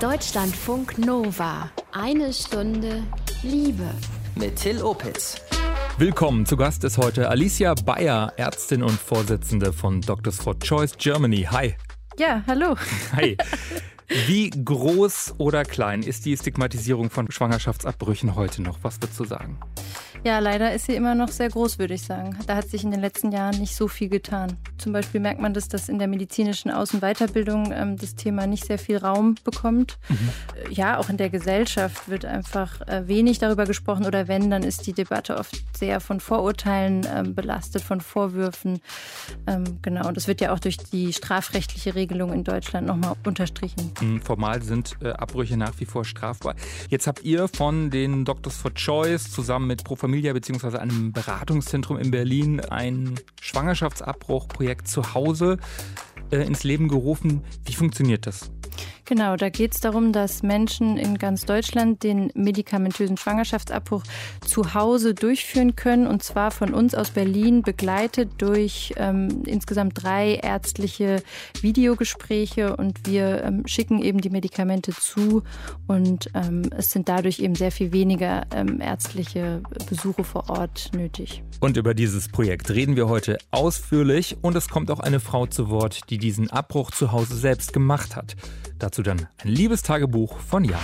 Deutschlandfunk Nova. Eine Stunde Liebe. Mit Till Opitz. Willkommen. Zu Gast ist heute Alicia Bayer, Ärztin und Vorsitzende von Doctors for Choice Germany. Hi. Ja, hallo. Hi. Wie groß oder klein ist die Stigmatisierung von Schwangerschaftsabbrüchen heute noch? Was würdest du sagen? Ja, leider ist sie immer noch sehr groß, würde ich sagen. Da hat sich in den letzten Jahren nicht so viel getan. Zum Beispiel merkt man das, dass in der medizinischen Aus- und Weiterbildung ähm, das Thema nicht sehr viel Raum bekommt. Mhm. Ja, auch in der Gesellschaft wird einfach äh, wenig darüber gesprochen oder wenn, dann ist die Debatte oft sehr von Vorurteilen ähm, belastet, von Vorwürfen. Ähm, genau, und das wird ja auch durch die strafrechtliche Regelung in Deutschland nochmal unterstrichen. Mhm, formal sind äh, Abbrüche nach wie vor strafbar. Jetzt habt ihr von den Doctors for Choice zusammen mit Pro Familia Familia bzw. einem Beratungszentrum in Berlin ein Schwangerschaftsabbruchprojekt zu Hause äh, ins Leben gerufen. Wie funktioniert das? Genau, da geht es darum, dass Menschen in ganz Deutschland den medikamentösen Schwangerschaftsabbruch zu Hause durchführen können und zwar von uns aus Berlin begleitet durch ähm, insgesamt drei ärztliche Videogespräche und wir ähm, schicken eben die Medikamente zu und ähm, es sind dadurch eben sehr viel weniger ähm, ärztliche Besuche vor Ort nötig. Und über dieses Projekt reden wir heute ausführlich und es kommt auch eine Frau zu Wort, die diesen Abbruch zu Hause selbst gemacht hat. Dazu dann ein Liebestagebuch von Jan.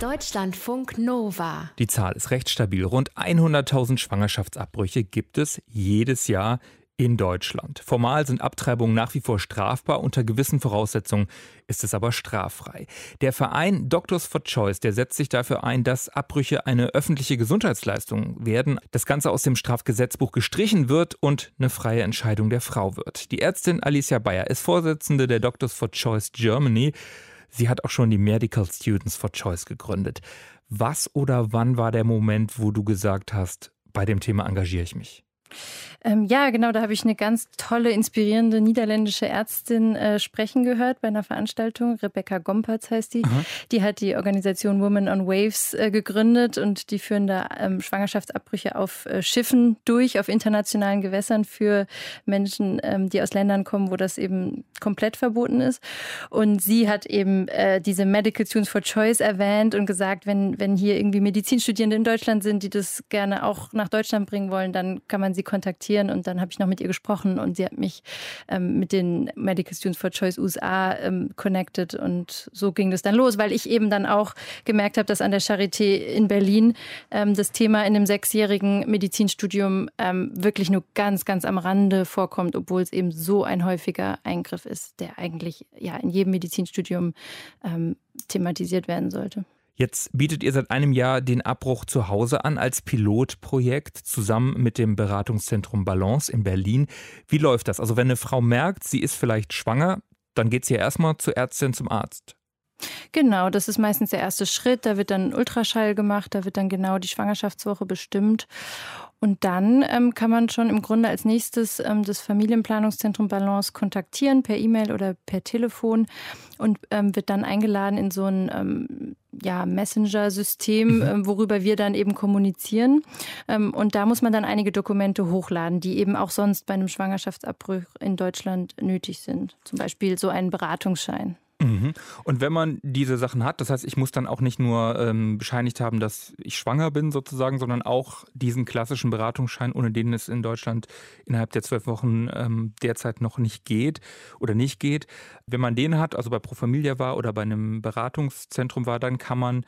Deutschlandfunk Nova. Die Zahl ist recht stabil. Rund 100.000 Schwangerschaftsabbrüche gibt es jedes Jahr in Deutschland. Formal sind Abtreibungen nach wie vor strafbar, unter gewissen Voraussetzungen ist es aber straffrei. Der Verein Doctors for Choice, der setzt sich dafür ein, dass Abbrüche eine öffentliche Gesundheitsleistung werden, das Ganze aus dem Strafgesetzbuch gestrichen wird und eine freie Entscheidung der Frau wird. Die Ärztin Alicia Bayer ist Vorsitzende der Doctors for Choice Germany. Sie hat auch schon die Medical Students for Choice gegründet. Was oder wann war der Moment, wo du gesagt hast, bei dem Thema engagiere ich mich? Ähm, ja, genau, da habe ich eine ganz tolle, inspirierende niederländische Ärztin äh, sprechen gehört bei einer Veranstaltung. Rebecca Gompertz heißt die. Aha. Die hat die Organisation Women on Waves äh, gegründet und die führen da ähm, Schwangerschaftsabbrüche auf äh, Schiffen durch, auf internationalen Gewässern für Menschen, ähm, die aus Ländern kommen, wo das eben komplett verboten ist. Und sie hat eben äh, diese Medical Tunes for Choice erwähnt und gesagt, wenn, wenn hier irgendwie Medizinstudierende in Deutschland sind, die das gerne auch nach Deutschland bringen wollen, dann kann man sie kontaktieren. Und dann habe ich noch mit ihr gesprochen und sie hat mich ähm, mit den Medical Students for Choice USA ähm, connected. Und so ging das dann los, weil ich eben dann auch gemerkt habe, dass an der Charité in Berlin ähm, das Thema in dem sechsjährigen Medizinstudium ähm, wirklich nur ganz, ganz am Rande vorkommt, obwohl es eben so ein häufiger Eingriff ist, der eigentlich ja in jedem Medizinstudium ähm, thematisiert werden sollte. Jetzt bietet ihr seit einem Jahr den Abbruch zu Hause an als Pilotprojekt zusammen mit dem Beratungszentrum Balance in Berlin. Wie läuft das? Also wenn eine Frau merkt, sie ist vielleicht schwanger, dann geht sie ja erstmal zur Ärztin, zum Arzt. Genau, das ist meistens der erste Schritt. Da wird dann Ultraschall gemacht, da wird dann genau die Schwangerschaftswoche bestimmt. Und dann ähm, kann man schon im Grunde als nächstes ähm, das Familienplanungszentrum Balance kontaktieren, per E-Mail oder per Telefon und ähm, wird dann eingeladen in so ein ähm, ja, Messenger-System. Ähm, worüber wir dann eben kommunizieren. Ähm, und da muss man dann einige Dokumente hochladen, die eben auch sonst bei einem Schwangerschaftsabbruch in Deutschland nötig sind. Zum Beispiel so einen Beratungsschein. Mhm. Und wenn man diese Sachen hat, das heißt, ich muss dann auch nicht nur ähm, bescheinigt haben, dass ich schwanger bin sozusagen, sondern auch diesen klassischen Beratungsschein, ohne den es in Deutschland innerhalb der zwölf Wochen ähm, derzeit noch nicht geht oder nicht geht. Wenn man den hat, also bei Pro Familia war oder bei einem Beratungszentrum war, dann kann man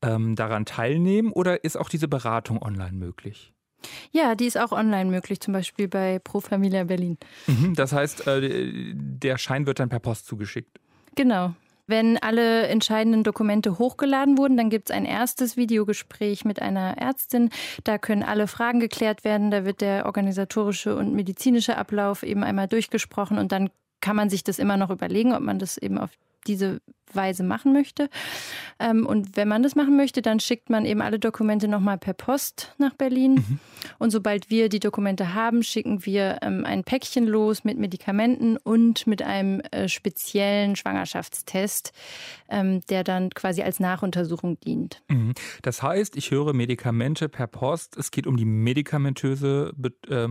ähm, daran teilnehmen oder ist auch diese Beratung online möglich? Ja, die ist auch online möglich, zum Beispiel bei Pro Familia Berlin. Mhm, das heißt, äh, der Schein wird dann per Post zugeschickt. Genau. Wenn alle entscheidenden Dokumente hochgeladen wurden, dann gibt es ein erstes Videogespräch mit einer Ärztin. Da können alle Fragen geklärt werden. Da wird der organisatorische und medizinische Ablauf eben einmal durchgesprochen und dann kann man sich das immer noch überlegen, ob man das eben auf diese Weise machen möchte. Ähm, und wenn man das machen möchte, dann schickt man eben alle Dokumente nochmal per Post nach Berlin. Mhm. Und sobald wir die Dokumente haben, schicken wir ähm, ein Päckchen los mit Medikamenten und mit einem äh, speziellen Schwangerschaftstest, ähm, der dann quasi als Nachuntersuchung dient. Mhm. Das heißt, ich höre Medikamente per Post. Es geht um die medikamentöse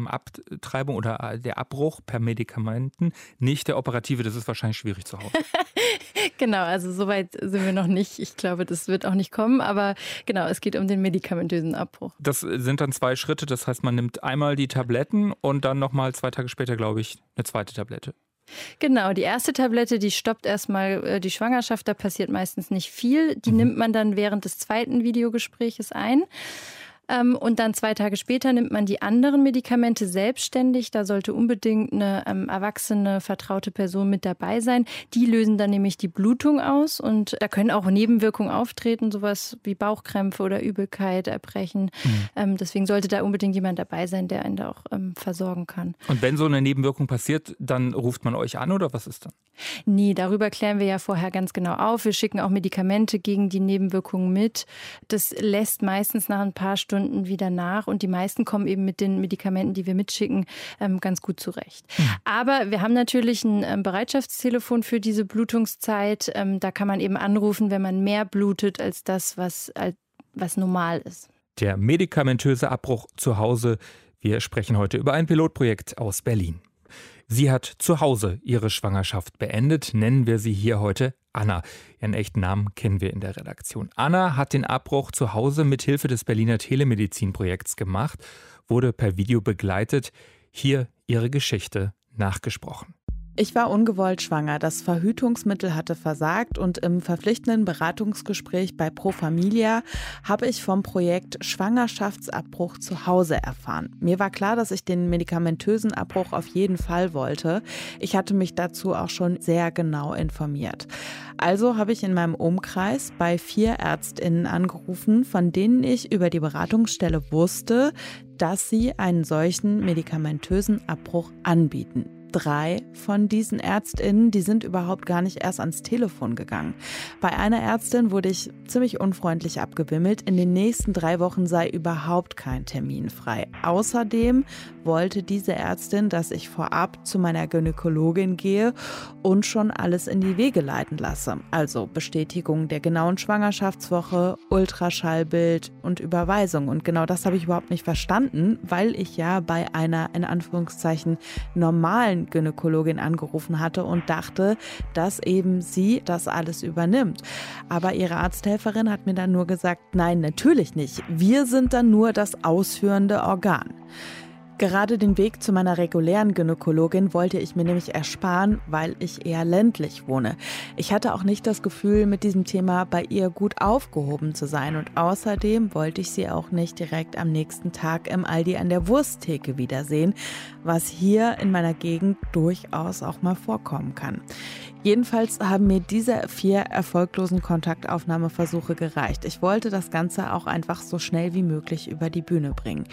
Abtreibung oder äh, der Abbruch per Medikamenten, nicht der operative. Das ist wahrscheinlich schwierig zu Hause. Genau, also soweit sind wir noch nicht. Ich glaube, das wird auch nicht kommen, aber genau, es geht um den medikamentösen Abbruch. Das sind dann zwei Schritte, das heißt, man nimmt einmal die Tabletten und dann nochmal zwei Tage später, glaube ich, eine zweite Tablette. Genau, die erste Tablette, die stoppt erstmal äh, die Schwangerschaft, da passiert meistens nicht viel. Die mhm. nimmt man dann während des zweiten Videogespräches ein. Ähm, und dann zwei Tage später nimmt man die anderen Medikamente selbstständig. Da sollte unbedingt eine ähm, erwachsene, vertraute Person mit dabei sein. Die lösen dann nämlich die Blutung aus und da können auch Nebenwirkungen auftreten, sowas wie Bauchkrämpfe oder Übelkeit, Erbrechen. Mhm. Ähm, deswegen sollte da unbedingt jemand dabei sein, der einen da auch ähm, versorgen kann. Und wenn so eine Nebenwirkung passiert, dann ruft man euch an oder was ist dann? Nee, darüber klären wir ja vorher ganz genau auf. Wir schicken auch Medikamente gegen die Nebenwirkungen mit. Das lässt meistens nach ein paar Stunden Stunden wieder nach und die meisten kommen eben mit den Medikamenten, die wir mitschicken, ähm, ganz gut zurecht. Mhm. Aber wir haben natürlich ein ähm, Bereitschaftstelefon für diese Blutungszeit. Ähm, da kann man eben anrufen, wenn man mehr blutet als das, was, was normal ist. Der medikamentöse Abbruch zu Hause. Wir sprechen heute über ein Pilotprojekt aus Berlin. Sie hat zu Hause ihre Schwangerschaft beendet, nennen wir sie hier heute Anna. Ihren echten Namen kennen wir in der Redaktion. Anna hat den Abbruch zu Hause mit Hilfe des Berliner Telemedizinprojekts gemacht, wurde per Video begleitet. Hier ihre Geschichte nachgesprochen. Ich war ungewollt schwanger. Das Verhütungsmittel hatte versagt und im verpflichtenden Beratungsgespräch bei Pro Familia habe ich vom Projekt Schwangerschaftsabbruch zu Hause erfahren. Mir war klar, dass ich den medikamentösen Abbruch auf jeden Fall wollte. Ich hatte mich dazu auch schon sehr genau informiert. Also habe ich in meinem Umkreis bei vier Ärztinnen angerufen, von denen ich über die Beratungsstelle wusste, dass sie einen solchen medikamentösen Abbruch anbieten drei von diesen Ärztinnen, die sind überhaupt gar nicht erst ans Telefon gegangen. Bei einer Ärztin wurde ich ziemlich unfreundlich abgewimmelt. In den nächsten drei Wochen sei überhaupt kein Termin frei. Außerdem wollte diese Ärztin, dass ich vorab zu meiner Gynäkologin gehe und schon alles in die Wege leiten lasse. Also Bestätigung der genauen Schwangerschaftswoche, Ultraschallbild und Überweisung. Und genau das habe ich überhaupt nicht verstanden, weil ich ja bei einer in Anführungszeichen normalen Gynäkologin angerufen hatte und dachte, dass eben sie das alles übernimmt. Aber ihre Arzthelferin hat mir dann nur gesagt, nein, natürlich nicht. Wir sind dann nur das ausführende Organ. Gerade den Weg zu meiner regulären Gynäkologin wollte ich mir nämlich ersparen, weil ich eher ländlich wohne. Ich hatte auch nicht das Gefühl, mit diesem Thema bei ihr gut aufgehoben zu sein und außerdem wollte ich sie auch nicht direkt am nächsten Tag im Aldi an der Wursttheke wiedersehen, was hier in meiner Gegend durchaus auch mal vorkommen kann. Jedenfalls haben mir diese vier erfolglosen Kontaktaufnahmeversuche gereicht. Ich wollte das Ganze auch einfach so schnell wie möglich über die Bühne bringen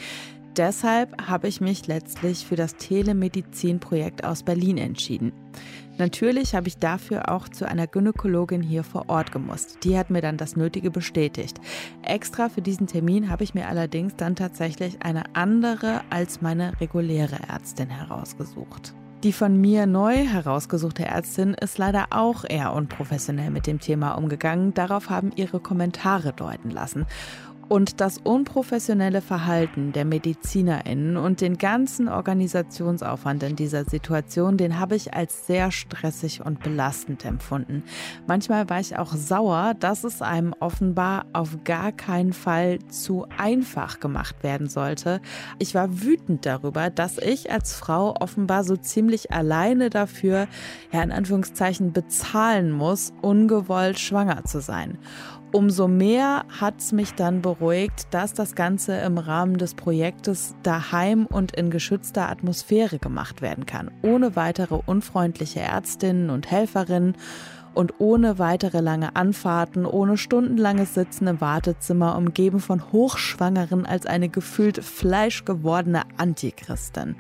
deshalb habe ich mich letztlich für das Telemedizin-Projekt aus Berlin entschieden. Natürlich habe ich dafür auch zu einer Gynäkologin hier vor Ort gemusst. Die hat mir dann das Nötige bestätigt. Extra für diesen Termin habe ich mir allerdings dann tatsächlich eine andere als meine reguläre Ärztin herausgesucht. Die von mir neu herausgesuchte Ärztin ist leider auch eher unprofessionell mit dem Thema umgegangen. Darauf haben ihre Kommentare deuten lassen. Und das unprofessionelle Verhalten der MedizinerInnen und den ganzen Organisationsaufwand in dieser Situation, den habe ich als sehr stressig und belastend empfunden. Manchmal war ich auch sauer, dass es einem offenbar auf gar keinen Fall zu einfach gemacht werden sollte. Ich war wütend darüber, dass ich als Frau offenbar so ziemlich alleine dafür, ja in Anführungszeichen, bezahlen muss, ungewollt schwanger zu sein. Umso mehr hat es mich dann beruhigt, dass das Ganze im Rahmen des Projektes daheim und in geschützter Atmosphäre gemacht werden kann, ohne weitere unfreundliche Ärztinnen und Helferinnen und ohne weitere lange Anfahrten, ohne stundenlanges Sitzen im Wartezimmer, umgeben von Hochschwangeren als eine gefühlt fleischgewordene Antichristin.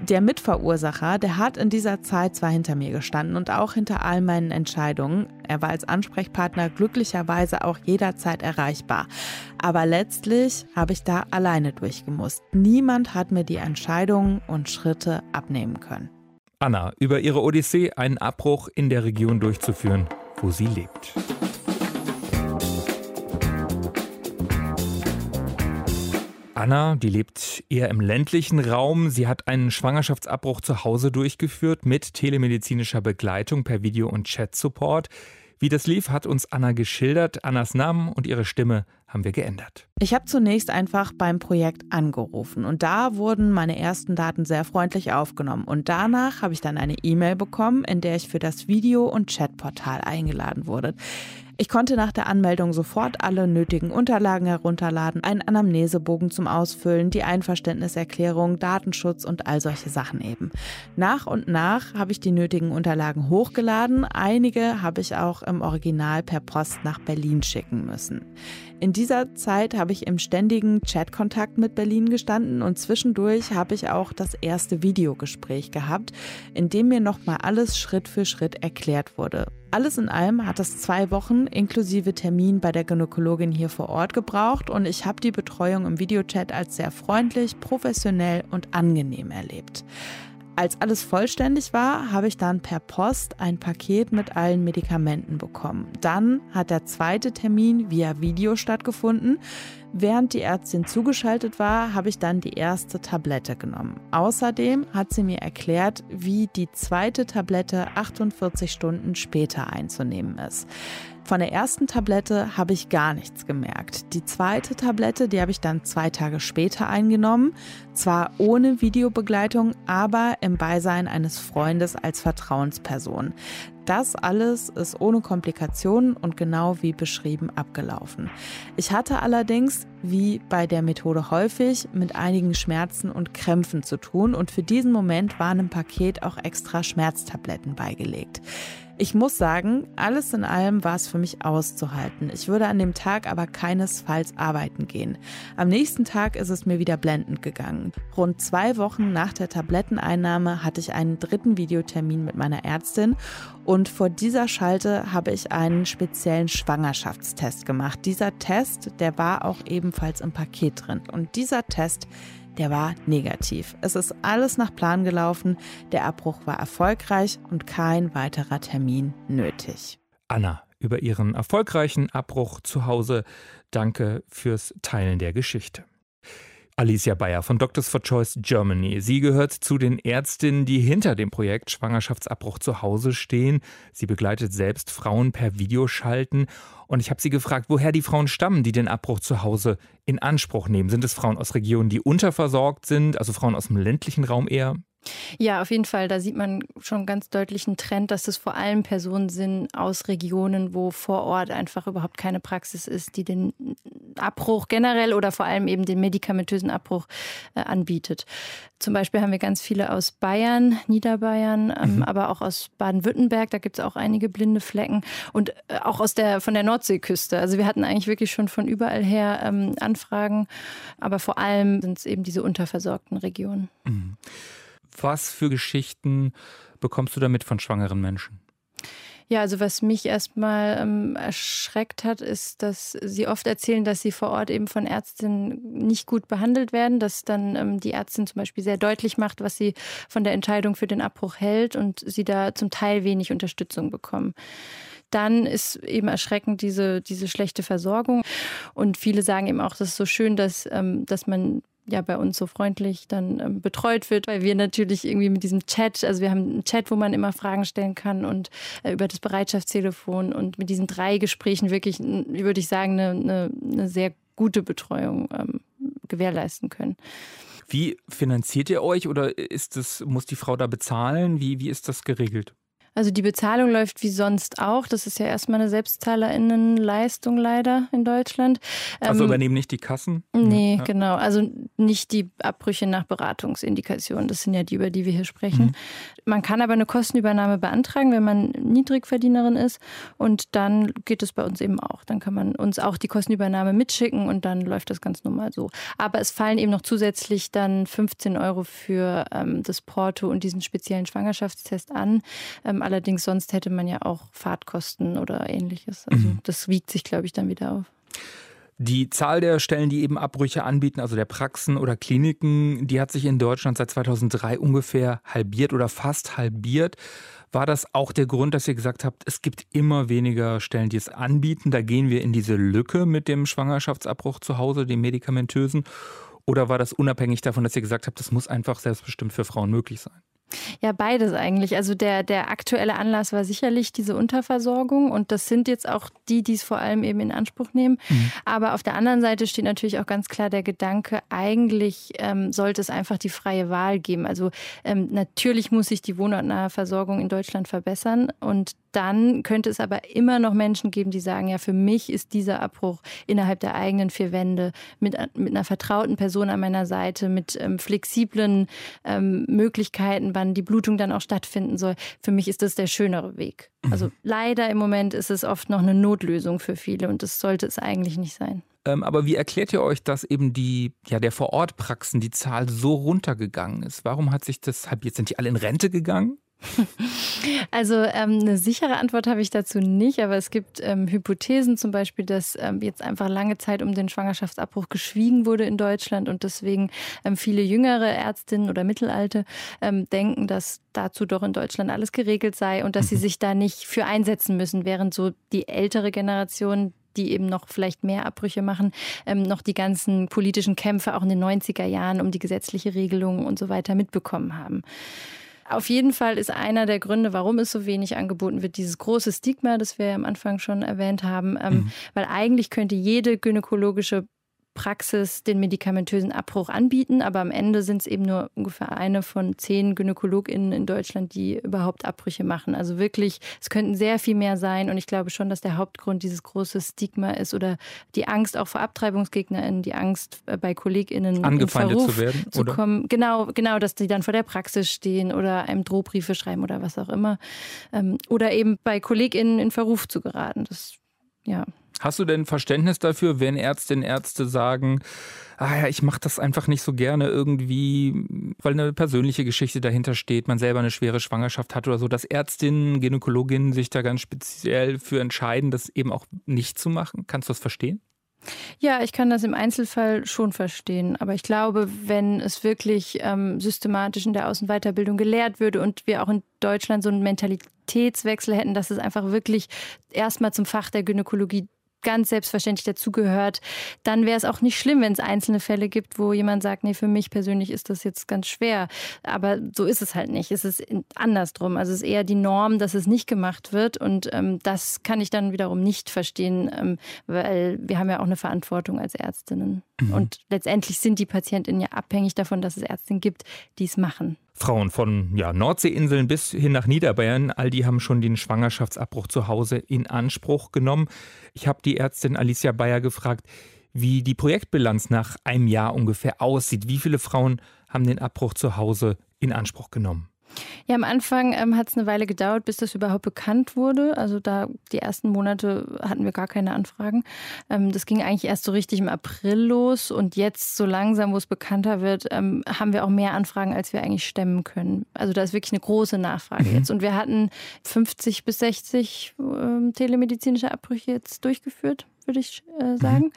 Der Mitverursacher, der hat in dieser Zeit zwar hinter mir gestanden und auch hinter all meinen Entscheidungen. Er war als Ansprechpartner glücklicherweise auch jederzeit erreichbar. Aber letztlich habe ich da alleine durchgemusst. Niemand hat mir die Entscheidungen und Schritte abnehmen können. Anna, über ihre Odyssee einen Abbruch in der Region durchzuführen, wo sie lebt. Anna, die lebt eher im ländlichen Raum. Sie hat einen Schwangerschaftsabbruch zu Hause durchgeführt mit telemedizinischer Begleitung per Video- und Chat-Support. Wie das lief, hat uns Anna geschildert. Annas Namen und ihre Stimme haben wir geändert. Ich habe zunächst einfach beim Projekt angerufen und da wurden meine ersten Daten sehr freundlich aufgenommen. Und danach habe ich dann eine E-Mail bekommen, in der ich für das Video- und Chatportal eingeladen wurde. Ich konnte nach der Anmeldung sofort alle nötigen Unterlagen herunterladen, einen Anamnesebogen zum Ausfüllen, die Einverständniserklärung, Datenschutz und all solche Sachen eben. Nach und nach habe ich die nötigen Unterlagen hochgeladen. Einige habe ich auch im Original per Post nach Berlin schicken müssen. In dieser Zeit habe ich im ständigen Chatkontakt mit Berlin gestanden und zwischendurch habe ich auch das erste Videogespräch gehabt, in dem mir nochmal alles Schritt für Schritt erklärt wurde. Alles in allem hat es zwei Wochen inklusive Termin bei der Gynäkologin hier vor Ort gebraucht und ich habe die Betreuung im Videochat als sehr freundlich, professionell und angenehm erlebt. Als alles vollständig war, habe ich dann per Post ein Paket mit allen Medikamenten bekommen. Dann hat der zweite Termin via Video stattgefunden. Während die Ärztin zugeschaltet war, habe ich dann die erste Tablette genommen. Außerdem hat sie mir erklärt, wie die zweite Tablette 48 Stunden später einzunehmen ist. Von der ersten Tablette habe ich gar nichts gemerkt. Die zweite Tablette, die habe ich dann zwei Tage später eingenommen. Zwar ohne Videobegleitung, aber im Beisein eines Freundes als Vertrauensperson. Das alles ist ohne Komplikationen und genau wie beschrieben abgelaufen. Ich hatte allerdings, wie bei der Methode häufig, mit einigen Schmerzen und Krämpfen zu tun und für diesen Moment waren im Paket auch extra Schmerztabletten beigelegt. Ich muss sagen, alles in allem war es für mich auszuhalten. Ich würde an dem Tag aber keinesfalls arbeiten gehen. Am nächsten Tag ist es mir wieder blendend gegangen. Rund zwei Wochen nach der Tabletteneinnahme hatte ich einen dritten Videotermin mit meiner Ärztin und vor dieser Schalte habe ich einen speziellen Schwangerschaftstest gemacht. Dieser Test, der war auch ebenfalls im Paket drin. Und dieser Test, der war negativ. Es ist alles nach Plan gelaufen, der Abbruch war erfolgreich und kein weiterer Termin nötig. Anna, über ihren erfolgreichen Abbruch zu Hause, danke fürs Teilen der Geschichte. Alicia Bayer von Doctors for Choice Germany. Sie gehört zu den Ärztinnen, die hinter dem Projekt Schwangerschaftsabbruch zu Hause stehen. Sie begleitet selbst Frauen per Videoschalten. Und ich habe sie gefragt, woher die Frauen stammen, die den Abbruch zu Hause in Anspruch nehmen. Sind es Frauen aus Regionen, die unterversorgt sind, also Frauen aus dem ländlichen Raum eher? Ja, auf jeden Fall. Da sieht man schon ganz deutlich einen Trend, dass es vor allem Personen sind aus Regionen, wo vor Ort einfach überhaupt keine Praxis ist, die den Abbruch generell oder vor allem eben den medikamentösen Abbruch äh, anbietet. Zum Beispiel haben wir ganz viele aus Bayern, Niederbayern, ähm, mhm. aber auch aus Baden-Württemberg. Da gibt es auch einige blinde Flecken und äh, auch aus der von der Nordseeküste. Also wir hatten eigentlich wirklich schon von überall her ähm, Anfragen, aber vor allem sind es eben diese unterversorgten Regionen. Mhm. Was für Geschichten bekommst du damit von schwangeren Menschen? Ja, also was mich erstmal ähm, erschreckt hat, ist, dass sie oft erzählen, dass sie vor Ort eben von Ärztinnen nicht gut behandelt werden, dass dann ähm, die Ärztin zum Beispiel sehr deutlich macht, was sie von der Entscheidung für den Abbruch hält und sie da zum Teil wenig Unterstützung bekommen dann ist eben erschreckend diese, diese schlechte Versorgung. Und viele sagen eben auch, das ist so schön, dass, ähm, dass man ja bei uns so freundlich dann ähm, betreut wird, weil wir natürlich irgendwie mit diesem Chat, also wir haben einen Chat, wo man immer Fragen stellen kann und äh, über das Bereitschaftstelefon und mit diesen drei Gesprächen wirklich, würde ich sagen, eine, eine, sehr gute Betreuung ähm, gewährleisten können. Wie finanziert ihr euch oder ist das, muss die Frau da bezahlen? Wie, wie ist das geregelt? Also die Bezahlung läuft wie sonst auch. Das ist ja erstmal eine Selbstzahlerinnenleistung leider in Deutschland. Also ähm, übernehmen nicht die Kassen? Nee, ja. genau. Also nicht die Abbrüche nach Beratungsindikationen. Das sind ja die, über die wir hier sprechen. Mhm. Man kann aber eine Kostenübernahme beantragen, wenn man Niedrigverdienerin ist. Und dann geht es bei uns eben auch. Dann kann man uns auch die Kostenübernahme mitschicken und dann läuft das ganz normal so. Aber es fallen eben noch zusätzlich dann 15 Euro für ähm, das Porto und diesen speziellen Schwangerschaftstest an. Ähm, allerdings sonst hätte man ja auch Fahrtkosten oder ähnliches. Also mhm. das wiegt sich, glaube ich, dann wieder auf. Die Zahl der Stellen, die eben Abbrüche anbieten, also der Praxen oder Kliniken, die hat sich in Deutschland seit 2003 ungefähr halbiert oder fast halbiert. War das auch der Grund, dass ihr gesagt habt, es gibt immer weniger Stellen, die es anbieten? Da gehen wir in diese Lücke mit dem Schwangerschaftsabbruch zu Hause, dem medikamentösen. Oder war das unabhängig davon, dass ihr gesagt habt, das muss einfach selbstbestimmt für Frauen möglich sein? Ja, beides eigentlich. Also der, der aktuelle Anlass war sicherlich diese Unterversorgung und das sind jetzt auch die, die es vor allem eben in Anspruch nehmen. Mhm. Aber auf der anderen Seite steht natürlich auch ganz klar der Gedanke, eigentlich ähm, sollte es einfach die freie Wahl geben. Also ähm, natürlich muss sich die wohnortnahe Versorgung in Deutschland verbessern und dann könnte es aber immer noch Menschen geben, die sagen, ja, für mich ist dieser Abbruch innerhalb der eigenen vier Wände mit, mit einer vertrauten Person an meiner Seite, mit ähm, flexiblen ähm, Möglichkeiten, wann die Blutung dann auch stattfinden soll. Für mich ist das der schönere Weg. Mhm. Also leider im Moment ist es oft noch eine Notlösung für viele und das sollte es eigentlich nicht sein. Ähm, aber wie erklärt ihr euch, dass eben die, ja, der Vorortpraxen, die Zahl so runtergegangen ist? Warum hat sich das, jetzt sind die alle in Rente gegangen? Also ähm, eine sichere Antwort habe ich dazu nicht, aber es gibt ähm, Hypothesen zum Beispiel, dass ähm, jetzt einfach lange Zeit um den Schwangerschaftsabbruch geschwiegen wurde in Deutschland und deswegen ähm, viele jüngere Ärztinnen oder Mittelalte ähm, denken, dass dazu doch in Deutschland alles geregelt sei und dass sie mhm. sich da nicht für einsetzen müssen, während so die ältere Generation die eben noch vielleicht mehr Abbrüche machen, ähm, noch die ganzen politischen Kämpfe auch in den 90er Jahren um die gesetzliche Regelung und so weiter mitbekommen haben. Auf jeden Fall ist einer der Gründe, warum es so wenig angeboten wird, dieses große Stigma, das wir am Anfang schon erwähnt haben. Ähm, mhm. Weil eigentlich könnte jede gynäkologische Praxis den medikamentösen Abbruch anbieten, aber am Ende sind es eben nur ungefähr eine von zehn GynäkologInnen in Deutschland, die überhaupt Abbrüche machen. Also wirklich, es könnten sehr viel mehr sein und ich glaube schon, dass der Hauptgrund dieses große Stigma ist oder die Angst auch vor AbtreibungsgegnerInnen, die Angst äh, bei KollegInnen angefeindet zu werden zu oder? kommen. Genau, genau, dass die dann vor der Praxis stehen oder einem Drohbriefe schreiben oder was auch immer. Ähm, oder eben bei KollegInnen in Verruf zu geraten. Das, ja. Hast du denn Verständnis dafür, wenn Ärztinnen und Ärzte sagen, ah ja, ich mache das einfach nicht so gerne irgendwie, weil eine persönliche Geschichte dahinter steht, man selber eine schwere Schwangerschaft hat oder so, dass Ärztinnen, Gynäkologinnen sich da ganz speziell für entscheiden, das eben auch nicht zu machen? Kannst du das verstehen? Ja, ich kann das im Einzelfall schon verstehen. Aber ich glaube, wenn es wirklich ähm, systematisch in der Außen- und Weiterbildung gelehrt würde und wir auch in Deutschland so einen Mentalitätswechsel hätten, dass es einfach wirklich erstmal zum Fach der Gynäkologie ganz selbstverständlich dazugehört, dann wäre es auch nicht schlimm, wenn es einzelne Fälle gibt, wo jemand sagt, nee, für mich persönlich ist das jetzt ganz schwer. Aber so ist es halt nicht. Es ist andersrum. Also es ist eher die Norm, dass es nicht gemacht wird. Und ähm, das kann ich dann wiederum nicht verstehen, ähm, weil wir haben ja auch eine Verantwortung als Ärztinnen. Mhm. Und letztendlich sind die Patientinnen ja abhängig davon, dass es Ärztinnen gibt, die es machen. Frauen von ja, Nordseeinseln bis hin nach Niederbayern, all die haben schon den Schwangerschaftsabbruch zu Hause in Anspruch genommen. Ich habe die Ärztin Alicia Bayer gefragt, wie die Projektbilanz nach einem Jahr ungefähr aussieht. Wie viele Frauen haben den Abbruch zu Hause in Anspruch genommen? Ja, am Anfang ähm, hat es eine Weile gedauert, bis das überhaupt bekannt wurde. Also da die ersten Monate hatten wir gar keine Anfragen. Ähm, das ging eigentlich erst so richtig im April los und jetzt so langsam, wo es bekannter wird, ähm, haben wir auch mehr Anfragen, als wir eigentlich stemmen können. Also da ist wirklich eine große Nachfrage mhm. jetzt. Und wir hatten 50 bis 60 ähm, telemedizinische Abbrüche jetzt durchgeführt würde ich äh, sagen.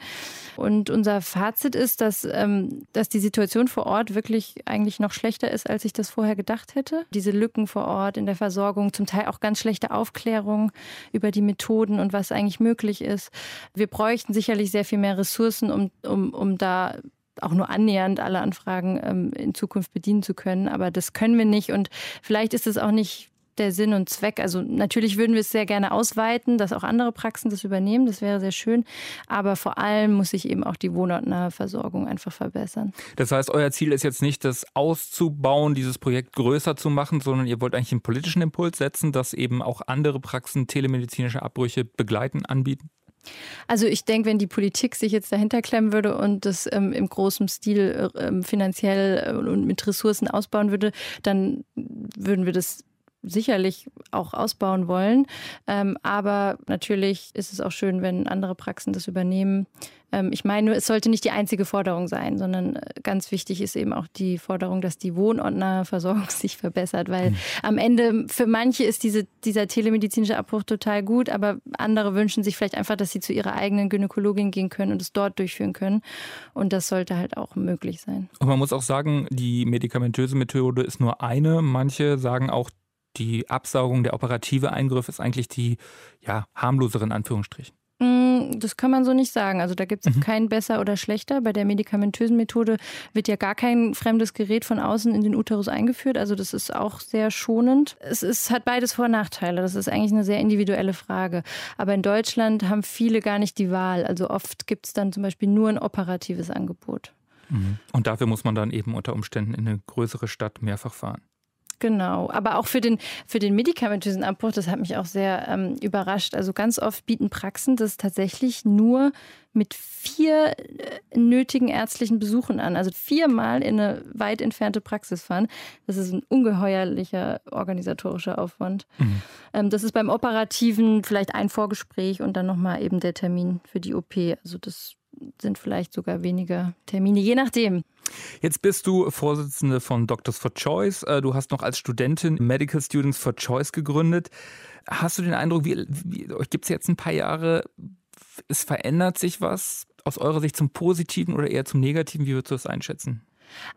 Und unser Fazit ist, dass, ähm, dass die Situation vor Ort wirklich eigentlich noch schlechter ist, als ich das vorher gedacht hätte. Diese Lücken vor Ort in der Versorgung, zum Teil auch ganz schlechte Aufklärung über die Methoden und was eigentlich möglich ist. Wir bräuchten sicherlich sehr viel mehr Ressourcen, um, um, um da auch nur annähernd alle Anfragen ähm, in Zukunft bedienen zu können. Aber das können wir nicht. Und vielleicht ist es auch nicht der Sinn und Zweck. Also natürlich würden wir es sehr gerne ausweiten, dass auch andere Praxen das übernehmen. Das wäre sehr schön. Aber vor allem muss sich eben auch die wohnortnahe Versorgung einfach verbessern. Das heißt, euer Ziel ist jetzt nicht, das auszubauen, dieses Projekt größer zu machen, sondern ihr wollt eigentlich einen politischen Impuls setzen, dass eben auch andere Praxen telemedizinische Abbrüche begleiten, anbieten? Also ich denke, wenn die Politik sich jetzt dahinter klemmen würde und das ähm, im großen Stil ähm, finanziell und mit Ressourcen ausbauen würde, dann würden wir das sicherlich auch ausbauen wollen. Ähm, aber natürlich ist es auch schön, wenn andere Praxen das übernehmen. Ähm, ich meine, es sollte nicht die einzige Forderung sein, sondern äh, ganz wichtig ist eben auch die Forderung, dass die wohnortnahe Versorgung sich verbessert, weil mhm. am Ende für manche ist diese, dieser telemedizinische Abbruch total gut, aber andere wünschen sich vielleicht einfach, dass sie zu ihrer eigenen Gynäkologin gehen können und es dort durchführen können. Und das sollte halt auch möglich sein. Und man muss auch sagen, die medikamentöse Methode ist nur eine. Manche sagen auch, die Absaugung, der operative Eingriff ist eigentlich die ja, harmlosere in Anführungsstrichen. Mm, das kann man so nicht sagen. Also da gibt es mhm. kein besser oder schlechter. Bei der medikamentösen Methode wird ja gar kein fremdes Gerät von außen in den Uterus eingeführt. Also das ist auch sehr schonend. Es ist, hat beides Vor- und Nachteile. Das ist eigentlich eine sehr individuelle Frage. Aber in Deutschland haben viele gar nicht die Wahl. Also oft gibt es dann zum Beispiel nur ein operatives Angebot. Mhm. Und dafür muss man dann eben unter Umständen in eine größere Stadt mehrfach fahren. Genau, aber auch für den, für den medikamentösen Abbruch, das hat mich auch sehr ähm, überrascht. Also ganz oft bieten Praxen das tatsächlich nur mit vier äh, nötigen ärztlichen Besuchen an. Also viermal in eine weit entfernte Praxis fahren. Das ist ein ungeheuerlicher organisatorischer Aufwand. Mhm. Ähm, das ist beim Operativen vielleicht ein Vorgespräch und dann nochmal eben der Termin für die OP. Also das sind vielleicht sogar weniger Termine, je nachdem. Jetzt bist du Vorsitzende von Doctors for Choice. Äh, du hast noch als Studentin Medical Students for Choice gegründet. Hast du den Eindruck, wie, wie gibt es jetzt ein paar Jahre, es verändert sich was aus eurer Sicht zum Positiven oder eher zum Negativen? Wie würdest du das einschätzen?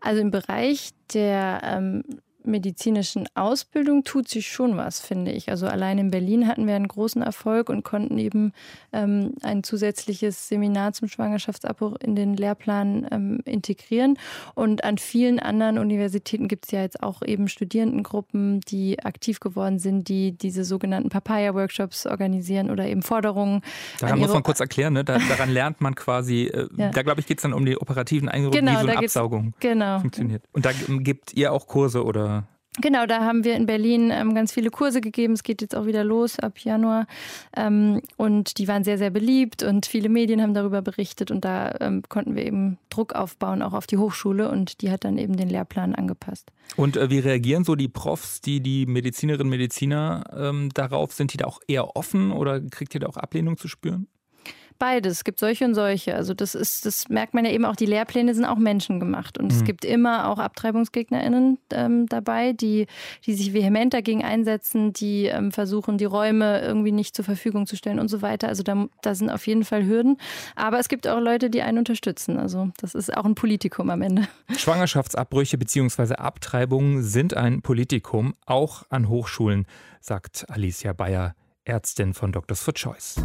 Also im Bereich der ähm, medizinischen Ausbildung tut sich schon was, finde ich. Also allein in Berlin hatten wir einen großen Erfolg und konnten eben ähm, ein zusätzliches Seminar zum Schwangerschaftsabbruch in den Lehrplan ähm, integrieren. Und an vielen anderen Universitäten gibt es ja jetzt auch eben Studierendengruppen, die aktiv geworden sind, die diese sogenannten Papaya-Workshops organisieren oder eben Forderungen. Daran muss man kurz erklären, ne? da, daran lernt man quasi, äh, ja. da glaube ich geht es dann um die operativen Eingriffe, genau, wie so eine Absaugung genau. funktioniert. Und da gibt ihr auch Kurse oder Genau, da haben wir in Berlin ähm, ganz viele Kurse gegeben. Es geht jetzt auch wieder los ab Januar. Ähm, und die waren sehr, sehr beliebt und viele Medien haben darüber berichtet. Und da ähm, konnten wir eben Druck aufbauen, auch auf die Hochschule. Und die hat dann eben den Lehrplan angepasst. Und äh, wie reagieren so die Profs, die die Medizinerinnen und Mediziner ähm, darauf? Sind die da auch eher offen oder kriegt ihr da auch Ablehnung zu spüren? Beides. Es gibt solche und solche. Also das ist, das merkt man ja eben auch, die Lehrpläne sind auch menschengemacht. Und mhm. es gibt immer auch AbtreibungsgegnerInnen ähm, dabei, die, die sich vehement dagegen einsetzen, die ähm, versuchen, die Räume irgendwie nicht zur Verfügung zu stellen und so weiter. Also da, da sind auf jeden Fall Hürden. Aber es gibt auch Leute, die einen unterstützen. Also das ist auch ein Politikum am Ende. Schwangerschaftsabbrüche bzw. Abtreibungen sind ein Politikum, auch an Hochschulen, sagt Alicia Bayer, Ärztin von Doctors for Choice.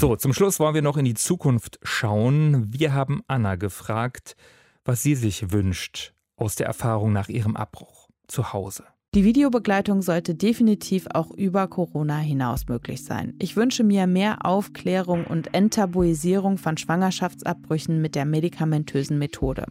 So, zum Schluss wollen wir noch in die Zukunft schauen. Wir haben Anna gefragt, was sie sich wünscht aus der Erfahrung nach ihrem Abbruch zu Hause. Die Videobegleitung sollte definitiv auch über Corona hinaus möglich sein. Ich wünsche mir mehr Aufklärung und Enttabuisierung von Schwangerschaftsabbrüchen mit der medikamentösen Methode.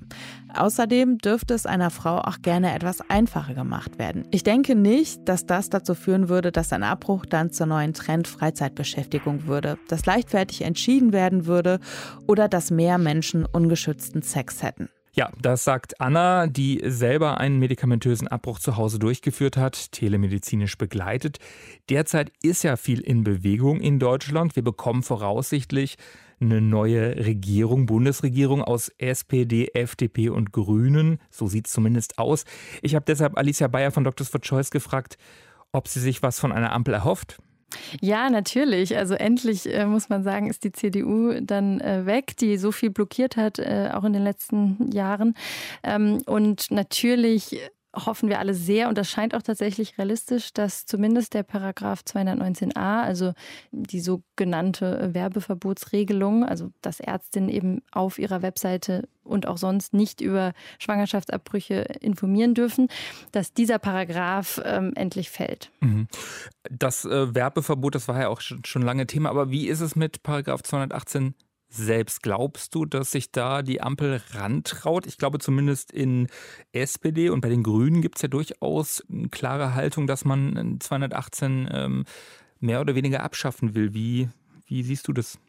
Außerdem dürfte es einer Frau auch gerne etwas einfacher gemacht werden. Ich denke nicht, dass das dazu führen würde, dass ein Abbruch dann zur neuen Trend Freizeitbeschäftigung würde, dass leichtfertig entschieden werden würde oder dass mehr Menschen ungeschützten Sex hätten. Ja, das sagt Anna, die selber einen medikamentösen Abbruch zu Hause durchgeführt hat, telemedizinisch begleitet. Derzeit ist ja viel in Bewegung in Deutschland. Wir bekommen voraussichtlich eine neue Regierung, Bundesregierung aus SPD, FDP und Grünen. So sieht es zumindest aus. Ich habe deshalb Alicia Bayer von Doctors for Choice gefragt, ob sie sich was von einer Ampel erhofft. Ja, natürlich. Also endlich äh, muss man sagen, ist die CDU dann äh, weg, die so viel blockiert hat, äh, auch in den letzten Jahren. Ähm, und natürlich hoffen wir alle sehr, und das scheint auch tatsächlich realistisch, dass zumindest der Paragraph 219a, also die sogenannte Werbeverbotsregelung, also dass Ärztinnen eben auf ihrer Webseite und auch sonst nicht über Schwangerschaftsabbrüche informieren dürfen, dass dieser Paragraph ähm, endlich fällt. Mhm. Das äh, Werbeverbot, das war ja auch schon, schon lange Thema, aber wie ist es mit Paragraph 218 selbst. Glaubst du, dass sich da die Ampel rantraut? Ich glaube zumindest in SPD und bei den Grünen gibt es ja durchaus eine klare Haltung, dass man 218 ähm, mehr oder weniger abschaffen will. Wie, wie siehst du das?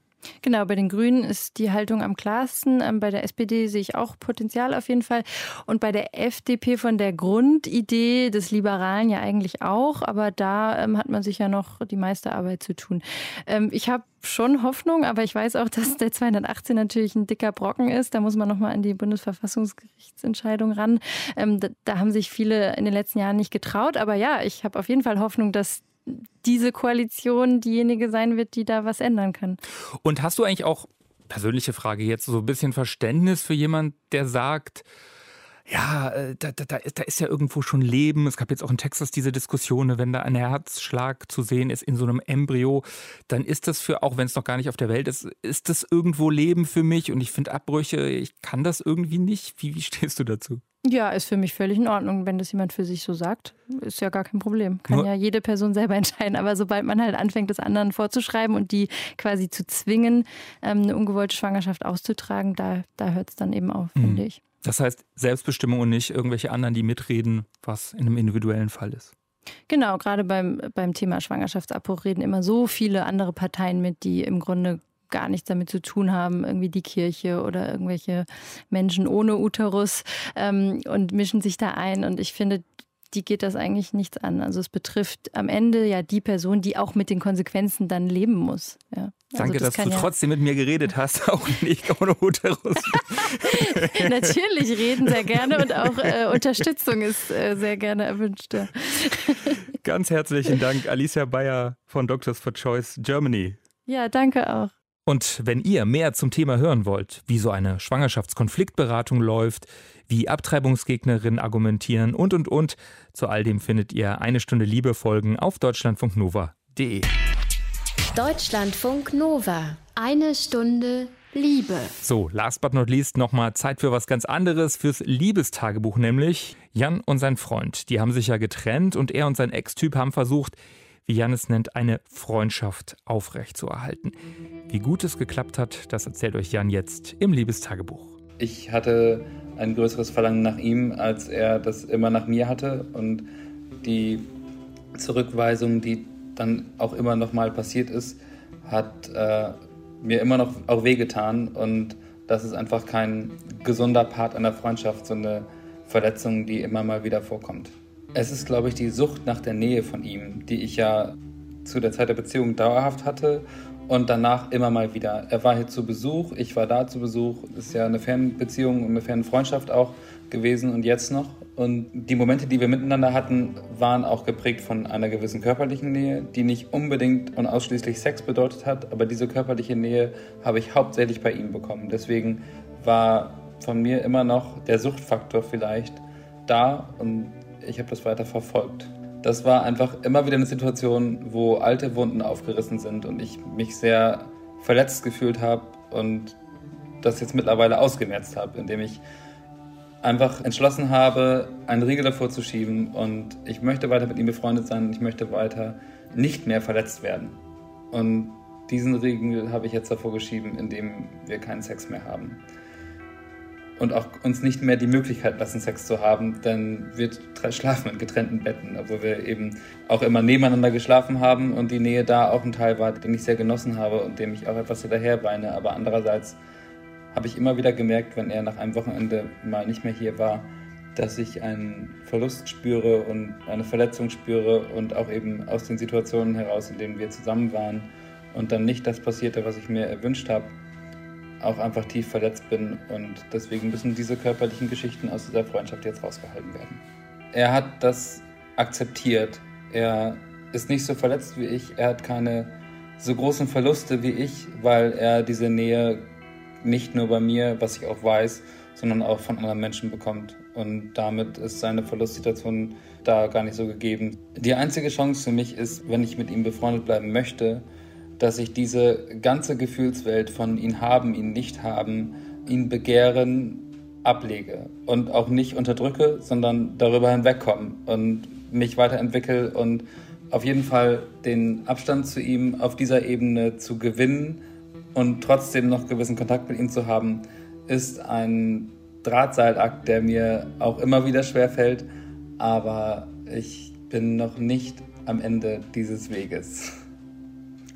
Genau, bei den Grünen ist die Haltung am klarsten. Ähm, bei der SPD sehe ich auch Potenzial auf jeden Fall. Und bei der FDP von der Grundidee des Liberalen ja eigentlich auch. Aber da ähm, hat man sich ja noch die meiste Arbeit zu tun. Ähm, ich habe schon Hoffnung, aber ich weiß auch, dass der 218 natürlich ein dicker Brocken ist. Da muss man nochmal an die Bundesverfassungsgerichtsentscheidung ran. Da, da haben sich viele in den letzten Jahren nicht getraut. Aber ja, ich habe auf jeden Fall Hoffnung, dass diese Koalition diejenige sein wird, die da was ändern kann. Und hast du eigentlich auch, persönliche Frage jetzt, so ein bisschen Verständnis für jemand, der sagt, ja, äh, da, da, da ist ja irgendwo schon Leben. Es gab jetzt auch in Texas diese Diskussion, ne, wenn da ein Herzschlag zu sehen ist in so einem Embryo, dann ist das für, auch wenn es noch gar nicht auf der Welt ist, ist das irgendwo Leben für mich und ich finde Abbrüche, ich kann das irgendwie nicht. Wie, wie stehst du dazu? Ja, ist für mich völlig in Ordnung, wenn das jemand für sich so sagt. Ist ja gar kein Problem. Kann Nur ja jede Person selber entscheiden. Aber sobald man halt anfängt, das anderen vorzuschreiben und die quasi zu zwingen, ähm, eine ungewollte Schwangerschaft auszutragen, da, da hört es dann eben auf, mhm. finde ich. Das heißt Selbstbestimmung und nicht irgendwelche anderen, die mitreden, was in einem individuellen Fall ist. Genau, gerade beim, beim Thema Schwangerschaftsabbruch reden immer so viele andere Parteien mit, die im Grunde gar nichts damit zu tun haben, irgendwie die Kirche oder irgendwelche Menschen ohne Uterus ähm, und mischen sich da ein. Und ich finde, die geht das eigentlich nichts an. Also es betrifft am Ende ja die Person, die auch mit den Konsequenzen dann leben muss. Ja. Danke, also das dass du ja trotzdem mit mir geredet hast, auch nicht ohne Uterus. Natürlich reden sehr gerne und auch äh, Unterstützung ist äh, sehr gerne erwünscht. Ganz herzlichen Dank, Alicia Bayer von Doctors for Choice Germany. Ja, danke auch. Und wenn ihr mehr zum Thema hören wollt, wie so eine Schwangerschaftskonfliktberatung läuft, wie Abtreibungsgegnerinnen argumentieren und und und, zu all dem findet ihr eine Stunde Liebe Folgen auf deutschlandfunknova.de. Deutschlandfunk Nova. Eine Stunde Liebe. So, last but not least nochmal Zeit für was ganz anderes, fürs Liebestagebuch nämlich. Jan und sein Freund, die haben sich ja getrennt und er und sein Ex-Typ haben versucht, wie Jan es nennt, eine Freundschaft aufrechtzuerhalten. Wie gut es geklappt hat, das erzählt euch Jan jetzt im Liebestagebuch. Ich hatte ein größeres Verlangen nach ihm, als er das immer nach mir hatte und die Zurückweisung, die dann auch immer noch mal passiert ist, hat äh, mir immer noch auch wehgetan und das ist einfach kein gesunder Part einer Freundschaft, so eine Verletzung, die immer mal wieder vorkommt. Es ist, glaube ich, die Sucht nach der Nähe von ihm, die ich ja zu der Zeit der Beziehung dauerhaft hatte und danach immer mal wieder. Er war hier zu Besuch, ich war da zu Besuch. Ist ja eine Fernbeziehung und eine Fernfreundschaft auch gewesen und jetzt noch. Und die Momente, die wir miteinander hatten, waren auch geprägt von einer gewissen körperlichen Nähe, die nicht unbedingt und ausschließlich Sex bedeutet hat, aber diese körperliche Nähe habe ich hauptsächlich bei ihm bekommen. Deswegen war von mir immer noch der Suchtfaktor vielleicht da und ich habe das weiter verfolgt das war einfach immer wieder eine Situation, wo alte Wunden aufgerissen sind und ich mich sehr verletzt gefühlt habe und das jetzt mittlerweile ausgemerzt habe, indem ich einfach entschlossen habe, einen Riegel davor zu schieben und ich möchte weiter mit ihm befreundet sein und ich möchte weiter nicht mehr verletzt werden. Und diesen Riegel habe ich jetzt davor geschieben, indem wir keinen Sex mehr haben und auch uns nicht mehr die Möglichkeit lassen, Sex zu haben, dann wird schlafen in getrennten Betten, obwohl wir eben auch immer nebeneinander geschlafen haben und die Nähe da auch ein Teil war, den ich sehr genossen habe und dem ich auch etwas hinterher weine. Aber andererseits habe ich immer wieder gemerkt, wenn er nach einem Wochenende mal nicht mehr hier war, dass ich einen Verlust spüre und eine Verletzung spüre und auch eben aus den Situationen heraus, in denen wir zusammen waren und dann nicht das passierte, was ich mir erwünscht habe auch einfach tief verletzt bin und deswegen müssen diese körperlichen Geschichten aus dieser Freundschaft jetzt rausgehalten werden. Er hat das akzeptiert. Er ist nicht so verletzt wie ich. Er hat keine so großen Verluste wie ich, weil er diese Nähe nicht nur bei mir, was ich auch weiß, sondern auch von anderen Menschen bekommt. Und damit ist seine Verlustsituation da gar nicht so gegeben. Die einzige Chance für mich ist, wenn ich mit ihm befreundet bleiben möchte, dass ich diese ganze Gefühlswelt von ihn haben, ihn nicht haben, ihn begehren, ablege und auch nicht unterdrücke, sondern darüber hinwegkomme und mich weiterentwickle und auf jeden Fall den Abstand zu ihm auf dieser Ebene zu gewinnen und trotzdem noch gewissen Kontakt mit ihm zu haben, ist ein Drahtseilakt, der mir auch immer wieder schwerfällt, aber ich bin noch nicht am Ende dieses Weges.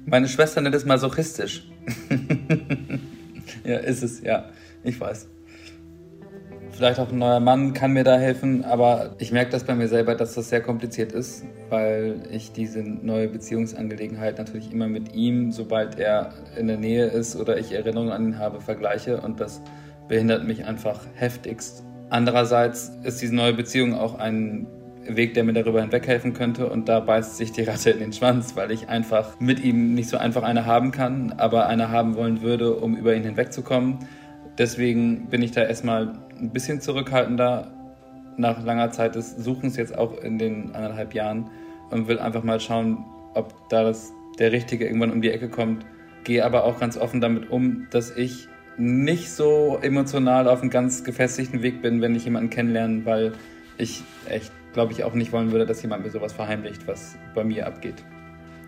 Meine Schwester nennt es masochistisch. ja, ist es, ja. Ich weiß. Vielleicht auch ein neuer Mann kann mir da helfen, aber ich merke das bei mir selber, dass das sehr kompliziert ist, weil ich diese neue Beziehungsangelegenheit natürlich immer mit ihm, sobald er in der Nähe ist oder ich Erinnerungen an ihn habe, vergleiche und das behindert mich einfach heftigst. Andererseits ist diese neue Beziehung auch ein Weg, der mir darüber hinweghelfen könnte. Und da beißt sich die Ratte in den Schwanz, weil ich einfach mit ihm nicht so einfach eine haben kann, aber eine haben wollen würde, um über ihn hinwegzukommen. Deswegen bin ich da erstmal ein bisschen zurückhaltender nach langer Zeit des Suchens jetzt auch in den anderthalb Jahren und will einfach mal schauen, ob da das, der Richtige irgendwann um die Ecke kommt. Gehe aber auch ganz offen damit um, dass ich nicht so emotional auf einem ganz gefestigten Weg bin, wenn ich jemanden kennenlerne, weil ich echt, glaube ich, auch nicht wollen würde, dass jemand mir sowas verheimlicht, was bei mir abgeht.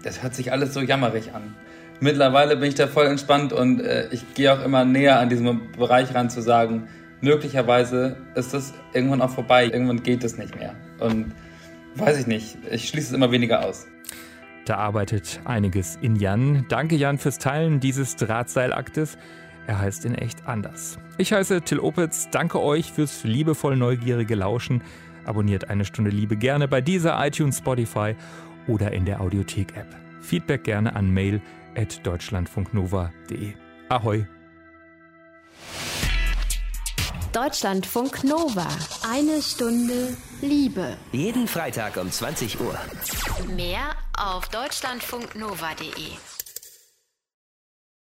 Das hört sich alles so jammerig an. Mittlerweile bin ich da voll entspannt und äh, ich gehe auch immer näher an diesem Bereich ran zu sagen, möglicherweise ist das irgendwann auch vorbei, irgendwann geht es nicht mehr. Und weiß ich nicht, ich schließe es immer weniger aus. Da arbeitet einiges in Jan. Danke Jan fürs Teilen dieses Drahtseilaktes. Er heißt in echt anders. Ich heiße Till Opitz. Danke euch fürs liebevoll neugierige Lauschen. Abonniert eine Stunde Liebe gerne bei dieser iTunes, Spotify oder in der Audiothek-App. Feedback gerne an mail at deutschlandfunknova.de. Ahoi! Deutschlandfunk Nova. Eine Stunde Liebe. Jeden Freitag um 20 Uhr. Mehr auf deutschlandfunknova.de.